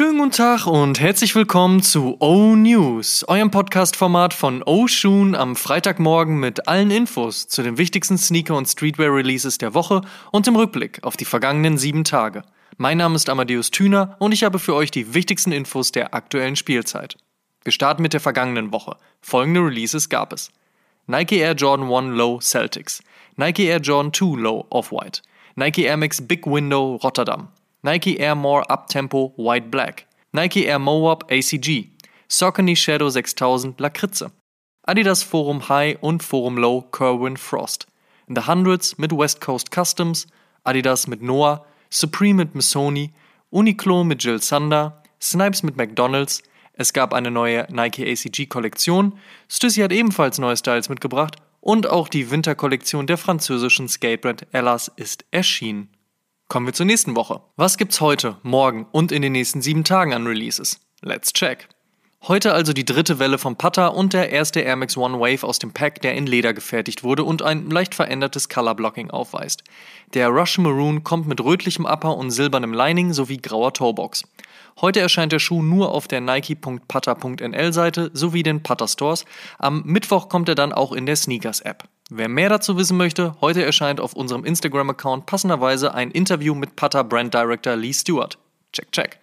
Schönen guten Tag und herzlich willkommen zu O News, eurem Podcast-Format von O Shoon am Freitagmorgen mit allen Infos zu den wichtigsten Sneaker- und Streetwear-Releases der Woche und im Rückblick auf die vergangenen sieben Tage. Mein Name ist Amadeus Thüner und ich habe für euch die wichtigsten Infos der aktuellen Spielzeit. Wir starten mit der vergangenen Woche. Folgende Releases gab es. Nike Air Jordan 1 Low Celtics, Nike Air Jordan 2 Low Off-White, Nike Air Max Big Window Rotterdam, Nike Air More Uptempo White Black, Nike Air Moab ACG, Saucony Shadow 6000 Lakritze, Adidas Forum High und Forum Low Kerwin Frost, The Hundreds mit West Coast Customs, Adidas mit Noah, Supreme mit Missoni, Uniqlo mit Jill Sander, Snipes mit McDonald's, es gab eine neue Nike ACG Kollektion, Stussy hat ebenfalls neue Styles mitgebracht und auch die Winterkollektion der französischen Skatebrand Ellas ist erschienen. Kommen wir zur nächsten Woche. Was gibt's heute, morgen und in den nächsten sieben Tagen an Releases? Let's check. Heute also die dritte Welle vom Putter und der erste Air Max One Wave aus dem Pack, der in Leder gefertigt wurde und ein leicht verändertes Color Blocking aufweist. Der Rush Maroon kommt mit rötlichem Upper und silbernem Lining sowie grauer Toebox. Heute erscheint der Schuh nur auf der nike.putter.nl Seite sowie den Putter Stores. Am Mittwoch kommt er dann auch in der Sneakers App. Wer mehr dazu wissen möchte, heute erscheint auf unserem Instagram-Account passenderweise ein Interview mit Putter Brand Director Lee Stewart. Check, check.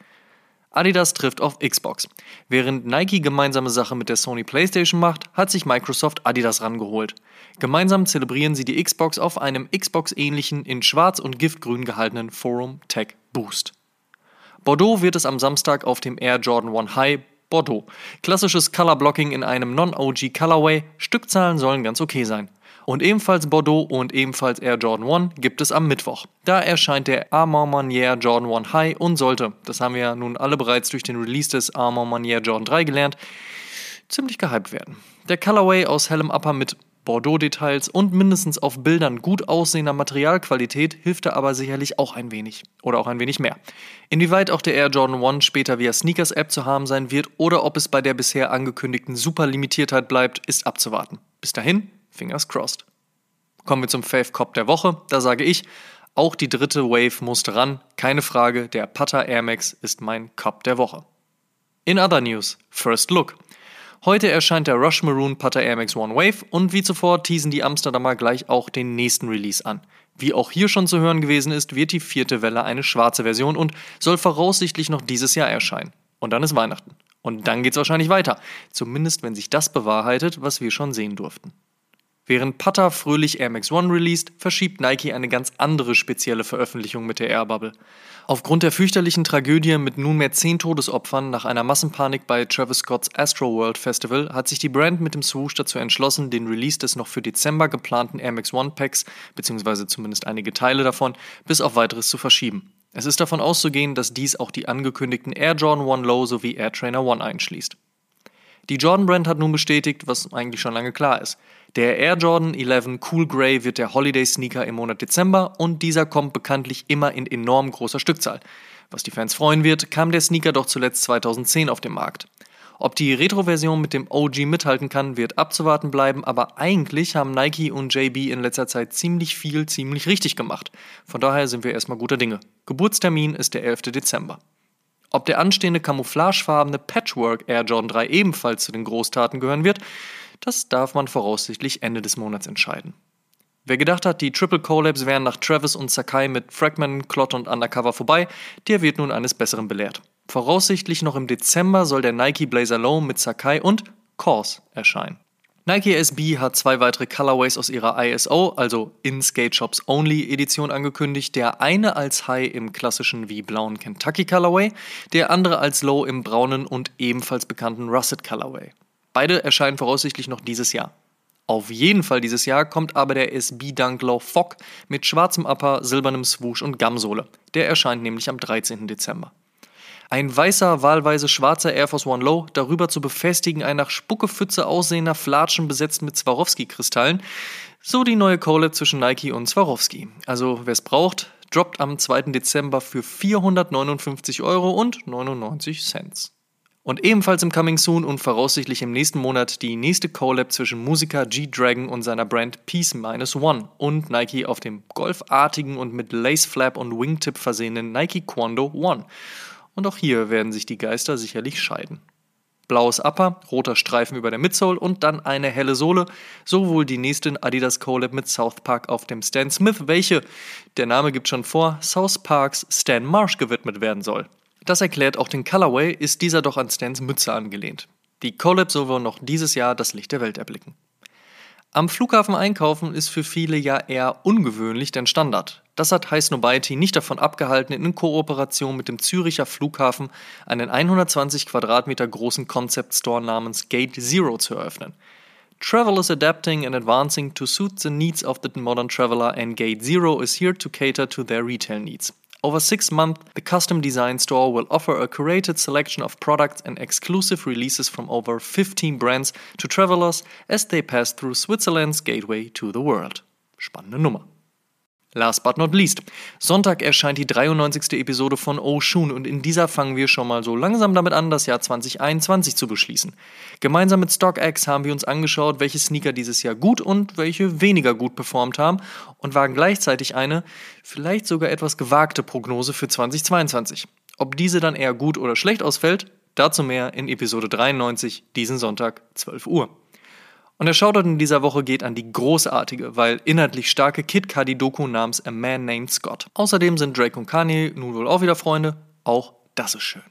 Adidas trifft auf Xbox. Während Nike gemeinsame Sache mit der Sony PlayStation macht, hat sich Microsoft Adidas rangeholt. Gemeinsam zelebrieren sie die Xbox auf einem Xbox-ähnlichen, in schwarz und giftgrün gehaltenen Forum Tech Boost. Bordeaux wird es am Samstag auf dem Air Jordan 1 High Bordeaux. Klassisches Color Blocking in einem Non-OG Colorway. Stückzahlen sollen ganz okay sein. Und ebenfalls Bordeaux und ebenfalls Air Jordan 1 gibt es am Mittwoch. Da erscheint der Armand Manier Jordan 1 High und sollte, das haben wir ja nun alle bereits durch den Release des Armand Manier Jordan 3 gelernt, ziemlich gehypt werden. Der Colorway aus hellem Upper mit Bordeaux-Details und mindestens auf Bildern gut aussehender Materialqualität hilft er aber sicherlich auch ein wenig. Oder auch ein wenig mehr. Inwieweit auch der Air Jordan 1 später via Sneakers-App zu haben sein wird oder ob es bei der bisher angekündigten Superlimitiertheit bleibt, ist abzuwarten. Bis dahin, Fingers crossed. Kommen wir zum Fave Cop der Woche. Da sage ich, auch die dritte Wave musste ran. Keine Frage, der Putter Air Max ist mein Cop der Woche. In other news, First Look. Heute erscheint der Rush Maroon Putter Air Max One Wave und wie zuvor teasen die Amsterdamer gleich auch den nächsten Release an. Wie auch hier schon zu hören gewesen ist, wird die vierte Welle eine schwarze Version und soll voraussichtlich noch dieses Jahr erscheinen. Und dann ist Weihnachten. Und dann geht's wahrscheinlich weiter. Zumindest wenn sich das bewahrheitet, was wir schon sehen durften. Während Putter fröhlich Air Max One released, verschiebt Nike eine ganz andere spezielle Veröffentlichung mit der Air Bubble. Aufgrund der fürchterlichen Tragödie mit nunmehr zehn Todesopfern nach einer Massenpanik bei Travis Scotts Astroworld Festival hat sich die Brand mit dem Swoosh dazu entschlossen, den Release des noch für Dezember geplanten Air Max One Packs, beziehungsweise zumindest einige Teile davon, bis auf weiteres zu verschieben. Es ist davon auszugehen, dass dies auch die angekündigten Air Jordan One Low sowie Air Trainer One einschließt. Die Jordan Brand hat nun bestätigt, was eigentlich schon lange klar ist. Der Air Jordan 11 Cool Grey wird der Holiday Sneaker im Monat Dezember und dieser kommt bekanntlich immer in enorm großer Stückzahl. Was die Fans freuen wird, kam der Sneaker doch zuletzt 2010 auf den Markt. Ob die Retro-Version mit dem OG mithalten kann, wird abzuwarten bleiben, aber eigentlich haben Nike und JB in letzter Zeit ziemlich viel, ziemlich richtig gemacht. Von daher sind wir erstmal guter Dinge. Geburtstermin ist der 11. Dezember. Ob der anstehende camouflagefarbene Patchwork Air Jordan 3 ebenfalls zu den Großtaten gehören wird, das darf man voraussichtlich Ende des Monats entscheiden. Wer gedacht hat, die Triple Collabs wären nach Travis und Sakai mit Fragment, Clot und Undercover vorbei, der wird nun eines Besseren belehrt. Voraussichtlich noch im Dezember soll der Nike Blazer Low mit Sakai und Kors erscheinen. Nike SB hat zwei weitere Colorways aus ihrer ISO, also In Skate Shops Only Edition angekündigt. Der eine als High im klassischen wie blauen Kentucky Colorway, der andere als Low im braunen und ebenfalls bekannten Russet Colorway. Beide erscheinen voraussichtlich noch dieses Jahr. Auf jeden Fall dieses Jahr kommt aber der SB Dunk Low Fog mit schwarzem Upper, silbernem Swoosh und Gamsohle. Der erscheint nämlich am 13. Dezember. Ein weißer, wahlweise schwarzer Air Force One Low, darüber zu befestigen ein nach Spuckepfütze aussehender Flatschen besetzt mit Swarovski-Kristallen. So die neue Collab zwischen Nike und Swarovski. Also wer es braucht, droppt am 2. Dezember für 459 Euro und 99 Cent. Und ebenfalls im Coming Soon und voraussichtlich im nächsten Monat die nächste Collab zwischen Musiker G-Dragon und seiner Brand Peace Minus One und Nike auf dem golfartigen und mit Lace Flap und Wingtip versehenen Nike Quando One. Und auch hier werden sich die Geister sicherlich scheiden. Blaues Upper, roter Streifen über der Midsole und dann eine helle Sohle. So wohl die nächste Adidas Collab mit South Park auf dem Stan Smith, welche, der Name gibt schon vor, South Parks Stan Marsh gewidmet werden soll. Das erklärt auch den Colorway, ist dieser doch an Stans Mütze angelehnt. Die Collab soll wohl noch dieses Jahr das Licht der Welt erblicken. Am Flughafen einkaufen ist für viele ja eher ungewöhnlich denn Standard. Das hat High Snobiety nicht davon abgehalten, in Kooperation mit dem Züricher Flughafen einen 120 Quadratmeter großen Concept Store namens Gate Zero zu eröffnen. Travel is adapting and advancing to suit the needs of the modern traveler, and Gate Zero is here to cater to their retail needs. Over six months, the custom design store will offer a curated selection of products and exclusive releases from over 15 brands to travelers as they pass through Switzerland's gateway to the world. Spannende Nummer. Last but not least. Sonntag erscheint die 93. Episode von Oshun und in dieser fangen wir schon mal so langsam damit an, das Jahr 2021 zu beschließen. Gemeinsam mit StockX haben wir uns angeschaut, welche Sneaker dieses Jahr gut und welche weniger gut performt haben und wagen gleichzeitig eine, vielleicht sogar etwas gewagte Prognose für 2022. Ob diese dann eher gut oder schlecht ausfällt, dazu mehr in Episode 93 diesen Sonntag 12 Uhr. Und der Shoutout in dieser Woche geht an die großartige, weil inhaltlich starke Kid Cudi Doku namens A Man Named Scott. Außerdem sind Drake und Kanye nun wohl auch wieder Freunde. Auch das ist schön.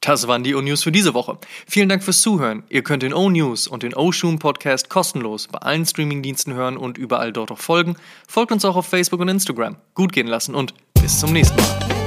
Das waren die O-News für diese Woche. Vielen Dank fürs Zuhören. Ihr könnt den O-News und den O-Shoon Podcast kostenlos bei allen Streamingdiensten hören und überall dort auch folgen. Folgt uns auch auf Facebook und Instagram. Gut gehen lassen und bis zum nächsten Mal.